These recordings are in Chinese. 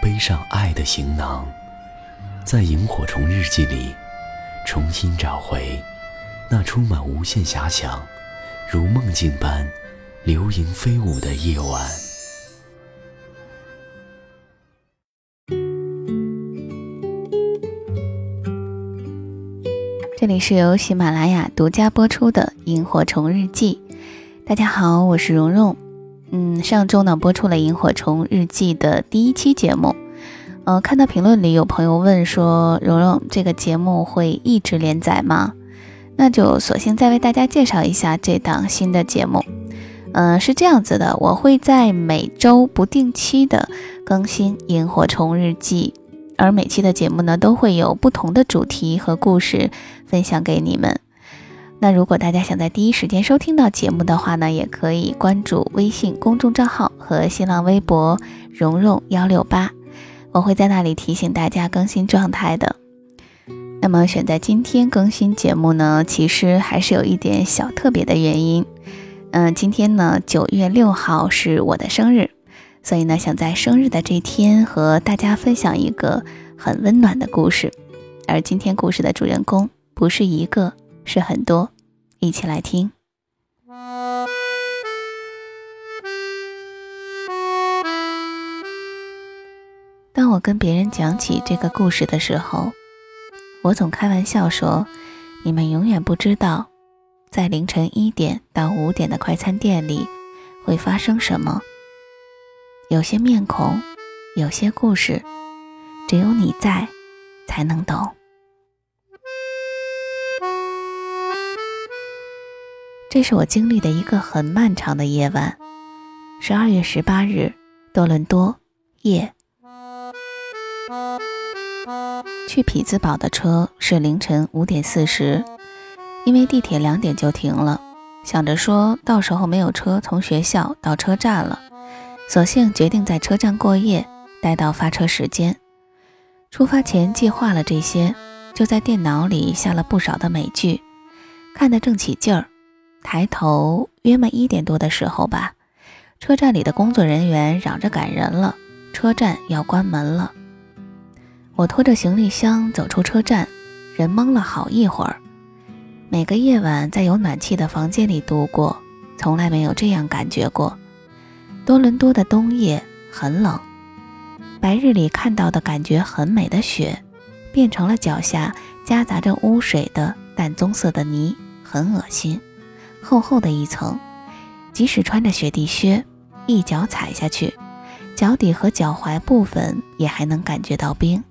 背上爱的行囊，在萤火虫日记里重新找回那充满无限遐想、如梦境般流萤飞舞的夜晚。这里是由喜马拉雅独家播出的《萤火虫日记》。大家好，我是蓉蓉。嗯，上周呢播出了《萤火虫日记》的第一期节目。呃，看到评论里有朋友问说：“蓉蓉，这个节目会一直连载吗？”那就索性再为大家介绍一下这档新的节目。嗯，是这样子的，我会在每周不定期的更新《萤火虫日记》，而每期的节目呢都会有不同的主题和故事分享给你们。那如果大家想在第一时间收听到节目的话呢，也可以关注微信公众账号和新浪微博“蓉蓉幺六八”，我会在那里提醒大家更新状态的。那么选在今天更新节目呢，其实还是有一点小特别的原因。嗯，今天呢九月六号是我的生日，所以呢想在生日的这天和大家分享一个很温暖的故事。而今天故事的主人公不是一个。是很多，一起来听。当我跟别人讲起这个故事的时候，我总开玩笑说：“你们永远不知道，在凌晨一点到五点的快餐店里会发生什么。有些面孔，有些故事，只有你在，才能懂。”这是我经历的一个很漫长的夜晚。十二月十八日，多伦多夜。去匹兹堡的车是凌晨五点四十，因为地铁两点就停了，想着说到时候没有车从学校到车站了，索性决定在车站过夜，待到发车时间。出发前计划了这些，就在电脑里下了不少的美剧，看得正起劲儿。抬头，约么一点多的时候吧，车站里的工作人员嚷着赶人了，车站要关门了。我拖着行李箱走出车站，人懵了好一会儿。每个夜晚在有暖气的房间里度过，从来没有这样感觉过。多伦多的冬夜很冷，白日里看到的感觉很美的雪，变成了脚下夹杂着污水的淡棕色的泥，很恶心。厚厚的一层，即使穿着雪地靴，一脚踩下去，脚底和脚踝部分也还能感觉到冰。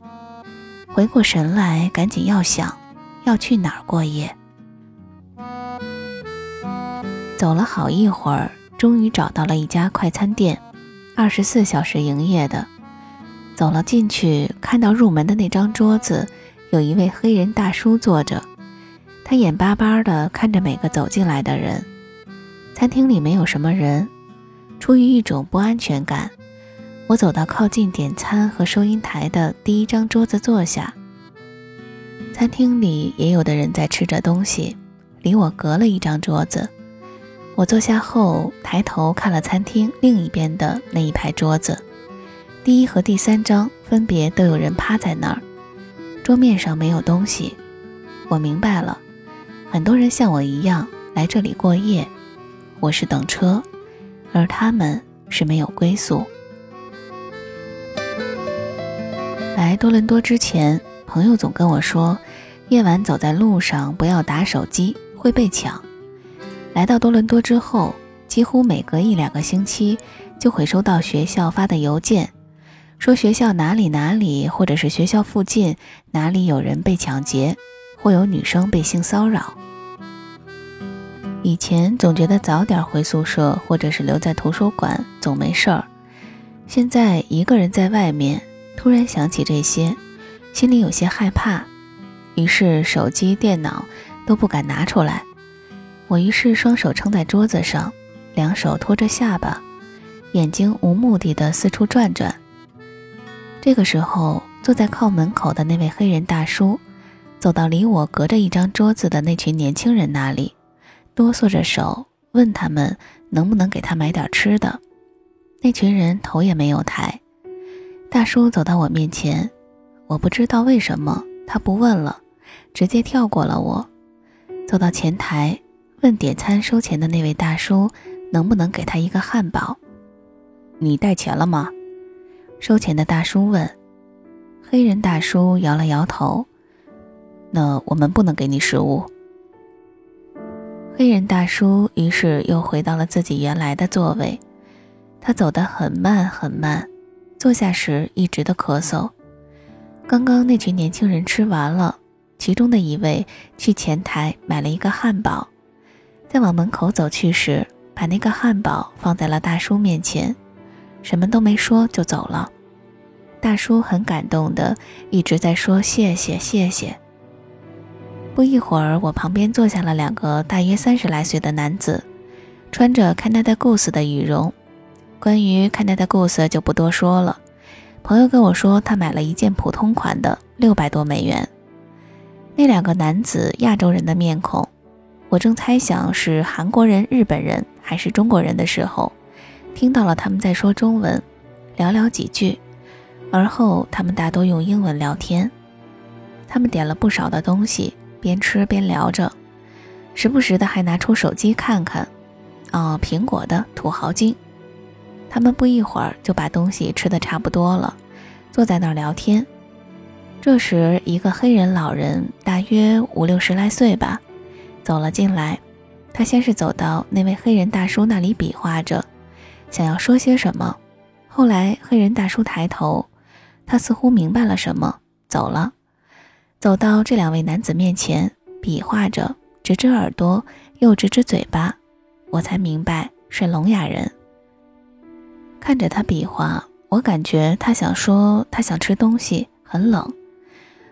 回过神来，赶紧要想要去哪儿过夜。走了好一会儿，终于找到了一家快餐店，二十四小时营业的。走了进去，看到入门的那张桌子，有一位黑人大叔坐着。他眼巴巴地看着每个走进来的人，餐厅里没有什么人。出于一种不安全感，我走到靠近点餐和收银台的第一张桌子坐下。餐厅里也有的人在吃着东西，离我隔了一张桌子。我坐下后，抬头看了餐厅另一边的那一排桌子，第一和第三张分别都有人趴在那儿，桌面上没有东西。我明白了。很多人像我一样来这里过夜，我是等车，而他们是没有归宿。来多伦多之前，朋友总跟我说，夜晚走在路上不要打手机，会被抢。来到多伦多之后，几乎每隔一两个星期就会收到学校发的邮件，说学校哪里哪里，或者是学校附近哪里有人被抢劫。会有女生被性骚扰。以前总觉得早点回宿舍，或者是留在图书馆总没事儿。现在一个人在外面，突然想起这些，心里有些害怕，于是手机、电脑都不敢拿出来。我于是双手撑在桌子上，两手托着下巴，眼睛无目的的四处转转。这个时候，坐在靠门口的那位黑人大叔，走到离我隔着一张桌子的那群年轻人那里，哆嗦着手问他们能不能给他买点吃的。那群人头也没有抬。大叔走到我面前，我不知道为什么他不问了，直接跳过了我，走到前台问点餐收钱的那位大叔能不能给他一个汉堡。你带钱了吗？收钱的大叔问，黑人大叔摇了摇头。那我们不能给你食物。黑人大叔于是又回到了自己原来的座位，他走得很慢很慢，坐下时一直的咳嗽。刚刚那群年轻人吃完了，其中的一位去前台买了一个汉堡，在往门口走去时，把那个汉堡放在了大叔面前。什么都没说就走了，大叔很感动的一直在说谢谢谢谢。不一会儿，我旁边坐下了两个大约三十来岁的男子，穿着 Canada Goose 的羽绒。关于 Canada Goose 就不多说了。朋友跟我说，他买了一件普通款的，六百多美元。那两个男子亚洲人的面孔，我正猜想是韩国人、日本人还是中国人的时候。听到了他们在说中文，寥寥几句，而后他们大多用英文聊天。他们点了不少的东西，边吃边聊着，时不时的还拿出手机看看。哦，苹果的土豪金。他们不一会儿就把东西吃的差不多了，坐在那儿聊天。这时，一个黑人老人，大约五六十来岁吧，走了进来。他先是走到那位黑人大叔那里，比划着。想要说些什么，后来黑人大叔抬头，他似乎明白了什么，走了，走到这两位男子面前，比划着，指指耳朵，又指指嘴巴，我才明白是聋哑人。看着他比划，我感觉他想说他想吃东西，很冷，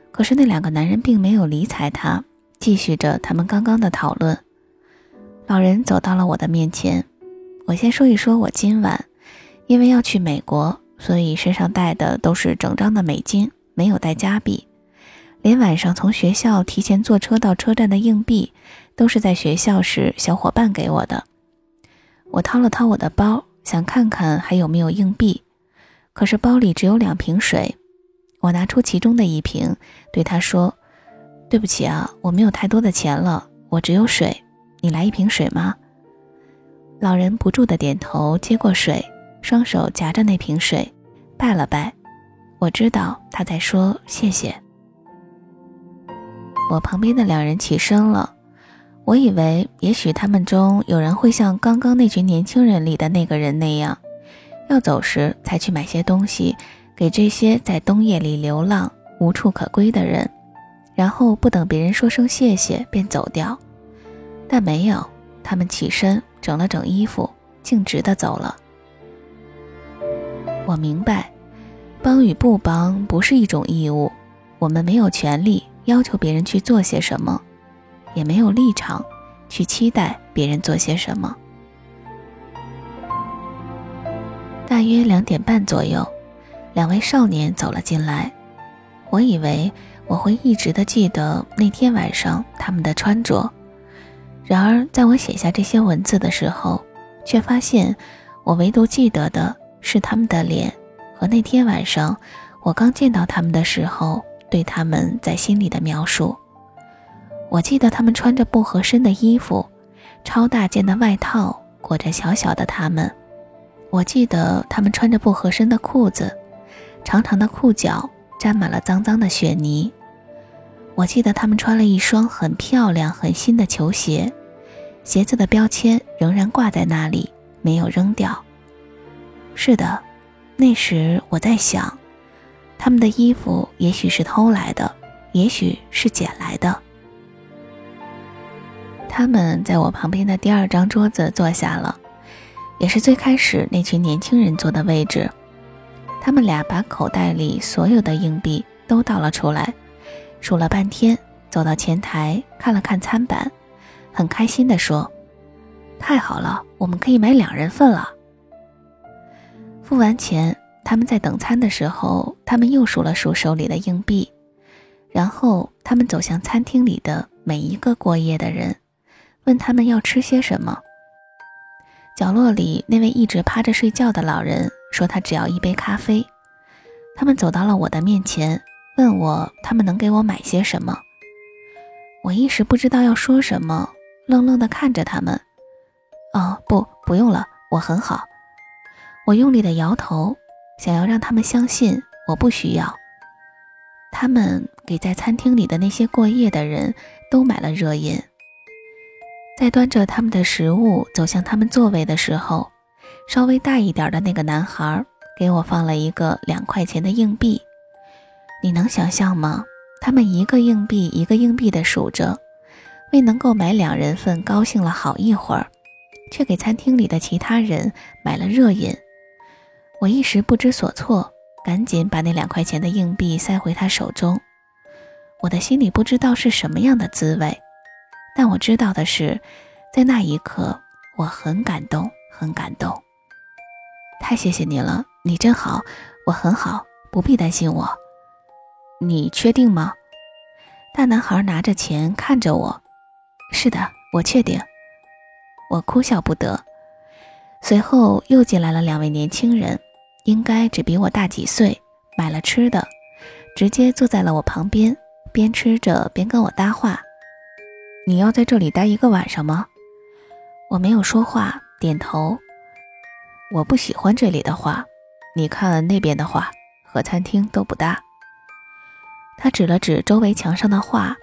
可是那两个男人并没有理睬他，继续着他们刚刚的讨论。老人走到了我的面前。我先说一说，我今晚因为要去美国，所以身上带的都是整张的美金，没有带加币。连晚上从学校提前坐车到车站的硬币，都是在学校时小伙伴给我的。我掏了掏我的包，想看看还有没有硬币，可是包里只有两瓶水。我拿出其中的一瓶，对他说：“对不起啊，我没有太多的钱了，我只有水，你来一瓶水吗？”老人不住的点头，接过水，双手夹着那瓶水，拜了拜。我知道他在说谢谢。我旁边的两人起身了，我以为也许他们中有人会像刚刚那群年轻人里的那个人那样，要走时才去买些东西给这些在冬夜里流浪无处可归的人，然后不等别人说声谢谢便走掉。但没有，他们起身。整了整衣服，径直的走了。我明白，帮与不帮不是一种义务，我们没有权利要求别人去做些什么，也没有立场去期待别人做些什么。大约两点半左右，两位少年走了进来。我以为我会一直的记得那天晚上他们的穿着。然而，在我写下这些文字的时候，却发现我唯独记得的是他们的脸和那天晚上我刚见到他们的时候对他们在心里的描述。我记得他们穿着不合身的衣服，超大件的外套裹着小小的他们。我记得他们穿着不合身的裤子，长长的裤脚沾满了脏脏的雪泥。我记得他们穿了一双很漂亮、很新的球鞋，鞋子的标签仍然挂在那里，没有扔掉。是的，那时我在想，他们的衣服也许是偷来的，也许是捡来的。他们在我旁边的第二张桌子坐下了，也是最开始那群年轻人坐的位置。他们俩把口袋里所有的硬币都倒了出来，数了半天，走到前台看了看餐板，很开心地说：“太好了，我们可以买两人份了。”付完钱，他们在等餐的时候，他们又数了数手里的硬币，然后他们走向餐厅里的每一个过夜的人，问他们要吃些什么。角落里那位一直趴着睡觉的老人。说他只要一杯咖啡。他们走到了我的面前，问我他们能给我买些什么。我一时不知道要说什么，愣愣地看着他们。哦，不，不用了，我很好。我用力地摇头，想要让他们相信我不需要。他们给在餐厅里的那些过夜的人都买了热饮。在端着他们的食物走向他们座位的时候。稍微大一点的那个男孩给我放了一个两块钱的硬币，你能想象吗？他们一个硬币一个硬币的数着，为能够买两人份高兴了好一会儿，却给餐厅里的其他人买了热饮。我一时不知所措，赶紧把那两块钱的硬币塞回他手中。我的心里不知道是什么样的滋味，但我知道的是，在那一刻我很感动，很感动。太谢谢你了，你真好，我很好，不必担心我。你确定吗？大男孩拿着钱看着我。是的，我确定。我哭笑不得。随后又进来了两位年轻人，应该只比我大几岁，买了吃的，直接坐在了我旁边，边吃着边跟我搭话。你要在这里待一个晚上吗？我没有说话，点头。我不喜欢这里的画，你看那边的画和餐厅都不搭。他指了指周围墙上的画，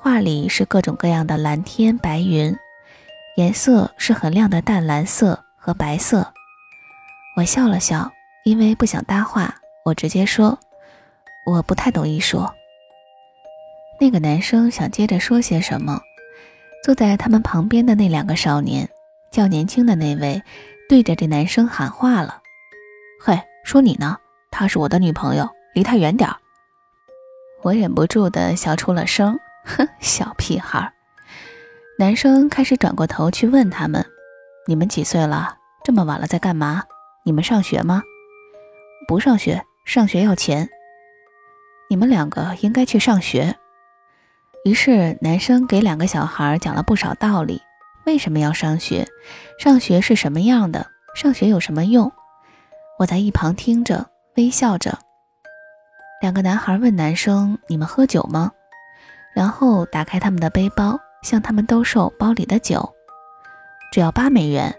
画里是各种各样的蓝天白云，颜色是很亮的淡蓝色和白色。我笑了笑，因为不想搭话，我直接说我不太懂艺术。那个男生想接着说些什么，坐在他们旁边的那两个少年，较年轻的那位。对着这男生喊话了：“嘿，说你呢？她是我的女朋友，离她远点儿。”我忍不住的笑出了声，哼，小屁孩。男生开始转过头去问他们：“你们几岁了？这么晚了在干嘛？你们上学吗？不上学，上学要钱。你们两个应该去上学。”于是男生给两个小孩讲了不少道理。为什么要上学？上学是什么样的？上学有什么用？我在一旁听着，微笑着。两个男孩问男生：“你们喝酒吗？”然后打开他们的背包，向他们兜售包里的酒，只要八美元。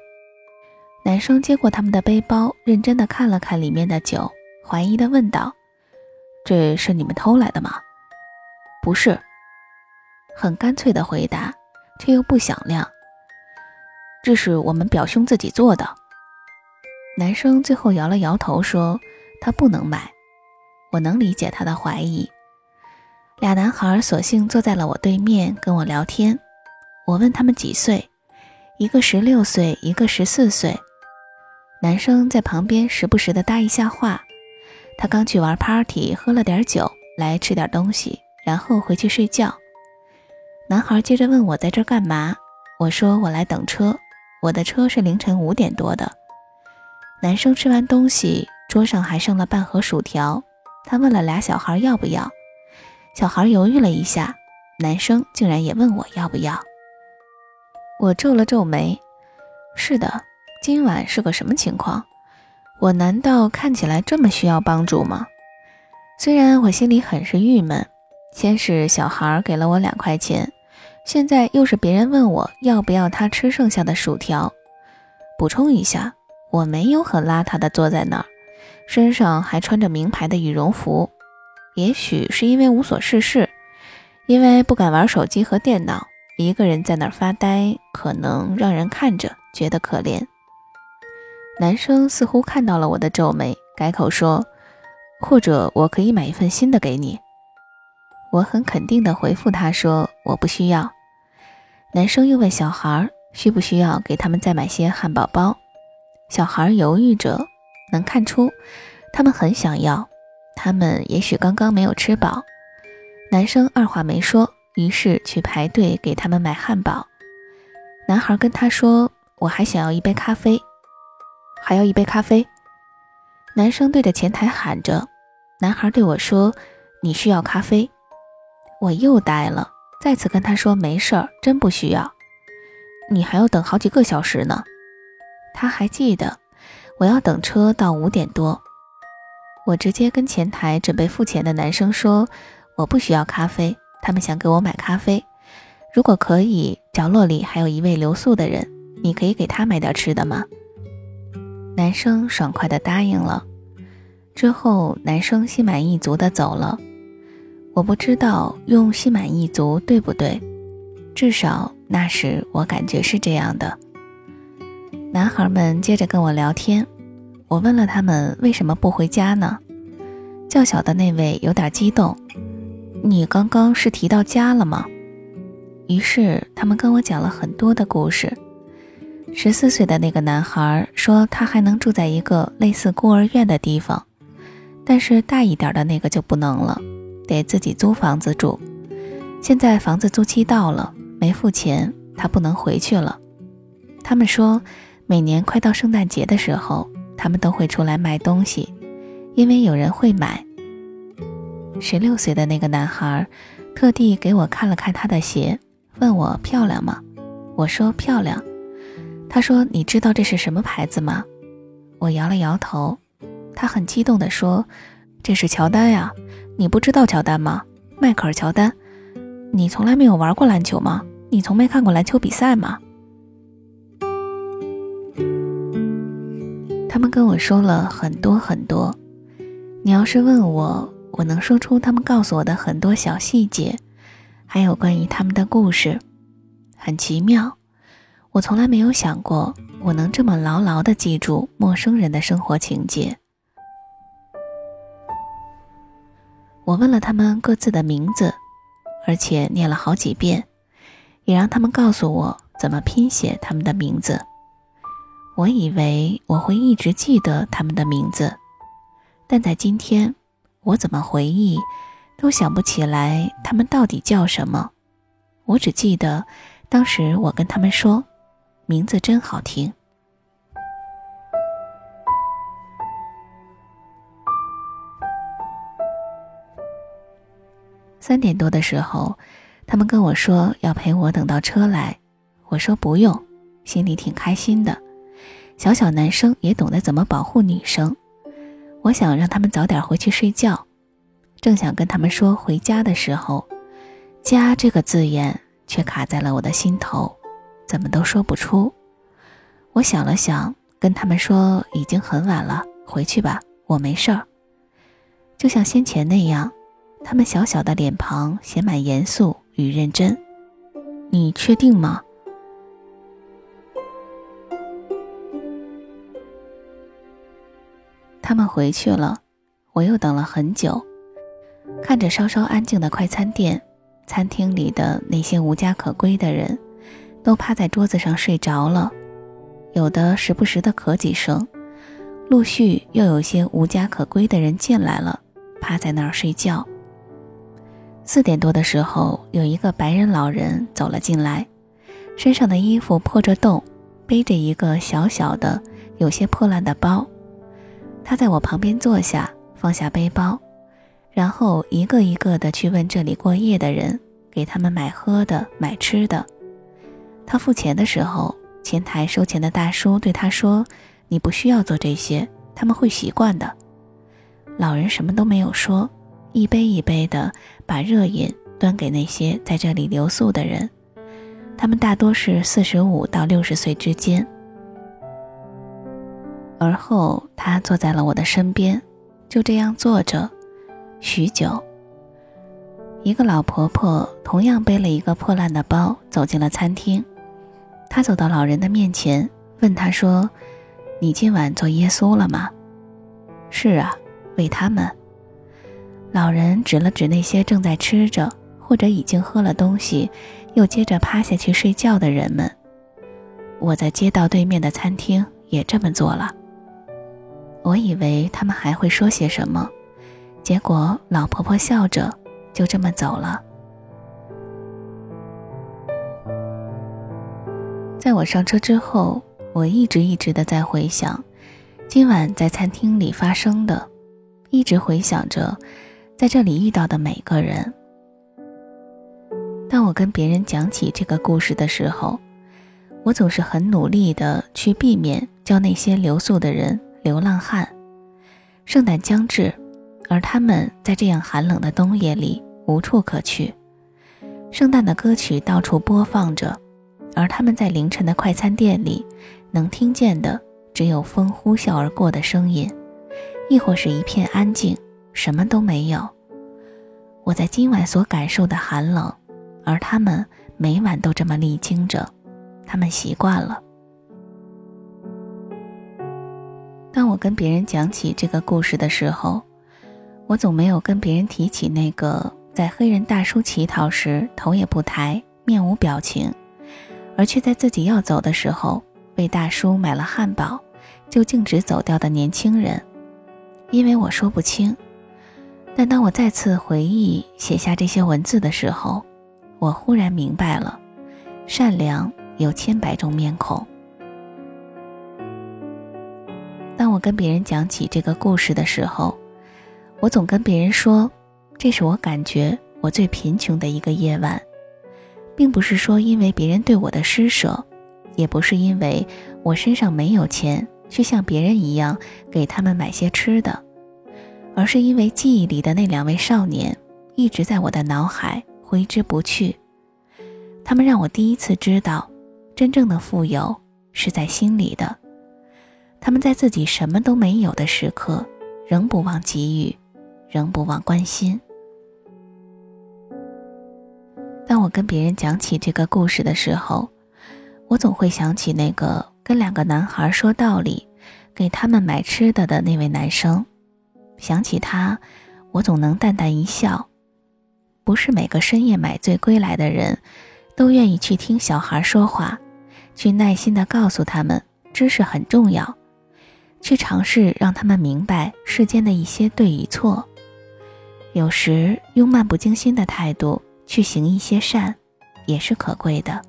男生接过他们的背包，认真的看了看里面的酒，怀疑的问道：“这是你们偷来的吗？”“不是。”很干脆的回答，却又不响亮。这是我们表兄自己做的。男生最后摇了摇头，说：“他不能买。”我能理解他的怀疑。俩男孩索性坐在了我对面，跟我聊天。我问他们几岁，一个十六岁，一个十四岁。男生在旁边时不时的搭一下话。他刚去玩 party，喝了点酒，来吃点东西，然后回去睡觉。男孩接着问我在这干嘛，我说我来等车。我的车是凌晨五点多的。男生吃完东西，桌上还剩了半盒薯条，他问了俩小孩要不要。小孩犹豫了一下，男生竟然也问我要不要。我皱了皱眉，是的，今晚是个什么情况？我难道看起来这么需要帮助吗？虽然我心里很是郁闷，先是小孩给了我两块钱。现在又是别人问我要不要他吃剩下的薯条。补充一下，我没有很邋遢的坐在那儿，身上还穿着名牌的羽绒服。也许是因为无所事事，因为不敢玩手机和电脑，一个人在那儿发呆，可能让人看着觉得可怜。男生似乎看到了我的皱眉，改口说：“或者我可以买一份新的给你。”我很肯定地回复他说：“我不需要。”男生又问小孩：“需不需要给他们再买些汉堡包？”小孩犹豫着，能看出他们很想要，他们也许刚刚没有吃饱。男生二话没说，于是去排队给他们买汉堡。男孩跟他说：“我还想要一杯咖啡，还要一杯咖啡。”男生对着前台喊着。男孩对我说：“你需要咖啡。”我又呆了，再次跟他说：“没事儿，真不需要。”你还要等好几个小时呢。他还记得，我要等车到五点多。我直接跟前台准备付钱的男生说：“我不需要咖啡，他们想给我买咖啡。如果可以，角落里还有一位留宿的人，你可以给他买点吃的吗？”男生爽快地答应了。之后，男生心满意足地走了。我不知道用“心满意足”对不对，至少那时我感觉是这样的。男孩们接着跟我聊天，我问了他们为什么不回家呢？较小的那位有点激动：“你刚刚是提到家了吗？”于是他们跟我讲了很多的故事。十四岁的那个男孩说，他还能住在一个类似孤儿院的地方。但是大一点的那个就不能了，得自己租房子住。现在房子租期到了，没付钱，他不能回去了。他们说，每年快到圣诞节的时候，他们都会出来卖东西，因为有人会买。十六岁的那个男孩，特地给我看了看他的鞋，问我漂亮吗？我说漂亮。他说：“你知道这是什么牌子吗？”我摇了摇头。他很激动地说：“这是乔丹呀，你不知道乔丹吗？迈克尔·乔丹，你从来没有玩过篮球吗？你从没看过篮球比赛吗？”他们跟我说了很多很多。你要是问我，我能说出他们告诉我的很多小细节，还有关于他们的故事，很奇妙。我从来没有想过，我能这么牢牢地记住陌生人的生活情节。我问了他们各自的名字，而且念了好几遍，也让他们告诉我怎么拼写他们的名字。我以为我会一直记得他们的名字，但在今天，我怎么回忆都想不起来他们到底叫什么。我只记得，当时我跟他们说：“名字真好听。”三点多的时候，他们跟我说要陪我等到车来，我说不用，心里挺开心的。小小男生也懂得怎么保护女生，我想让他们早点回去睡觉。正想跟他们说回家的时候，“家”这个字眼却卡在了我的心头，怎么都说不出。我想了想，跟他们说已经很晚了，回去吧，我没事儿。就像先前那样。他们小小的脸庞写满严肃与认真。你确定吗？他们回去了，我又等了很久，看着稍稍安静的快餐店，餐厅里的那些无家可归的人，都趴在桌子上睡着了，有的时不时的咳几声，陆续又有些无家可归的人进来了，趴在那儿睡觉。四点多的时候，有一个白人老人走了进来，身上的衣服破着洞，背着一个小小的、有些破烂的包。他在我旁边坐下，放下背包，然后一个一个的去问这里过夜的人，给他们买喝的、买吃的。他付钱的时候，前台收钱的大叔对他说：“你不需要做这些，他们会习惯的。”老人什么都没有说。一杯一杯的把热饮端给那些在这里留宿的人，他们大多是四十五到六十岁之间。而后，他坐在了我的身边，就这样坐着，许久。一个老婆婆同样背了一个破烂的包走进了餐厅，他走到老人的面前，问他说：“你今晚做耶稣了吗？”“是啊，为他们。”老人指了指那些正在吃着或者已经喝了东西，又接着趴下去睡觉的人们。我在街道对面的餐厅也这么做了。我以为他们还会说些什么，结果老婆婆笑着就这么走了。在我上车之后，我一直一直的在回想今晚在餐厅里发生的，一直回想着在这里遇到的每个人。当我跟别人讲起这个故事的时候，我总是很努力的去避免叫那些留宿的人流浪汉。圣诞将至，而他们在这样寒冷的冬夜里无处可去，圣诞的歌曲到处播放着。而他们在凌晨的快餐店里，能听见的只有风呼啸而过的声音，亦或是一片安静，什么都没有。我在今晚所感受的寒冷，而他们每晚都这么历经着，他们习惯了。当我跟别人讲起这个故事的时候，我总没有跟别人提起那个在黑人大叔乞讨时头也不抬、面无表情。而却在自己要走的时候，为大叔买了汉堡，就径直走掉的年轻人，因为我说不清。但当我再次回忆写下这些文字的时候，我忽然明白了：善良有千百种面孔。当我跟别人讲起这个故事的时候，我总跟别人说，这是我感觉我最贫穷的一个夜晚。并不是说因为别人对我的施舍，也不是因为我身上没有钱去像别人一样给他们买些吃的，而是因为记忆里的那两位少年一直在我的脑海挥之不去。他们让我第一次知道，真正的富有是在心里的。他们在自己什么都没有的时刻，仍不忘给予，仍不忘关心。当我跟别人讲起这个故事的时候，我总会想起那个跟两个男孩说道理、给他们买吃的的那位男生。想起他，我总能淡淡一笑。不是每个深夜买醉归来的人，都愿意去听小孩说话，去耐心的告诉他们知识很重要，去尝试让他们明白世间的一些对与错。有时用漫不经心的态度。去行一些善，也是可贵的。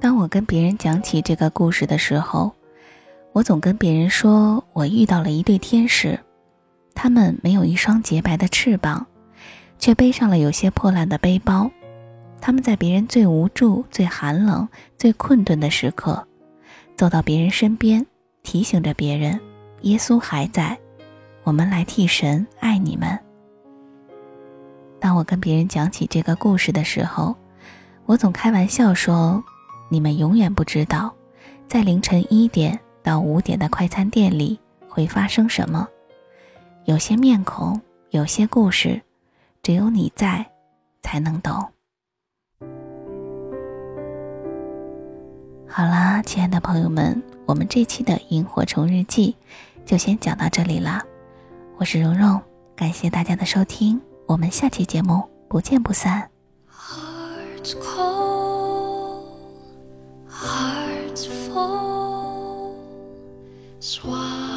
当我跟别人讲起这个故事的时候，我总跟别人说我遇到了一对天使，他们没有一双洁白的翅膀，却背上了有些破烂的背包。他们在别人最无助、最寒冷、最困顿的时刻，走到别人身边，提醒着别人：耶稣还在。我们来替神爱你们。当我跟别人讲起这个故事的时候，我总开玩笑说：“你们永远不知道，在凌晨一点到五点的快餐店里会发生什么。有些面孔，有些故事，只有你在，才能懂。”好啦，亲爱的朋友们，我们这期的萤火虫日记就先讲到这里啦。我是蓉蓉，感谢大家的收听，我们下期节目不见不散。will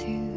with you.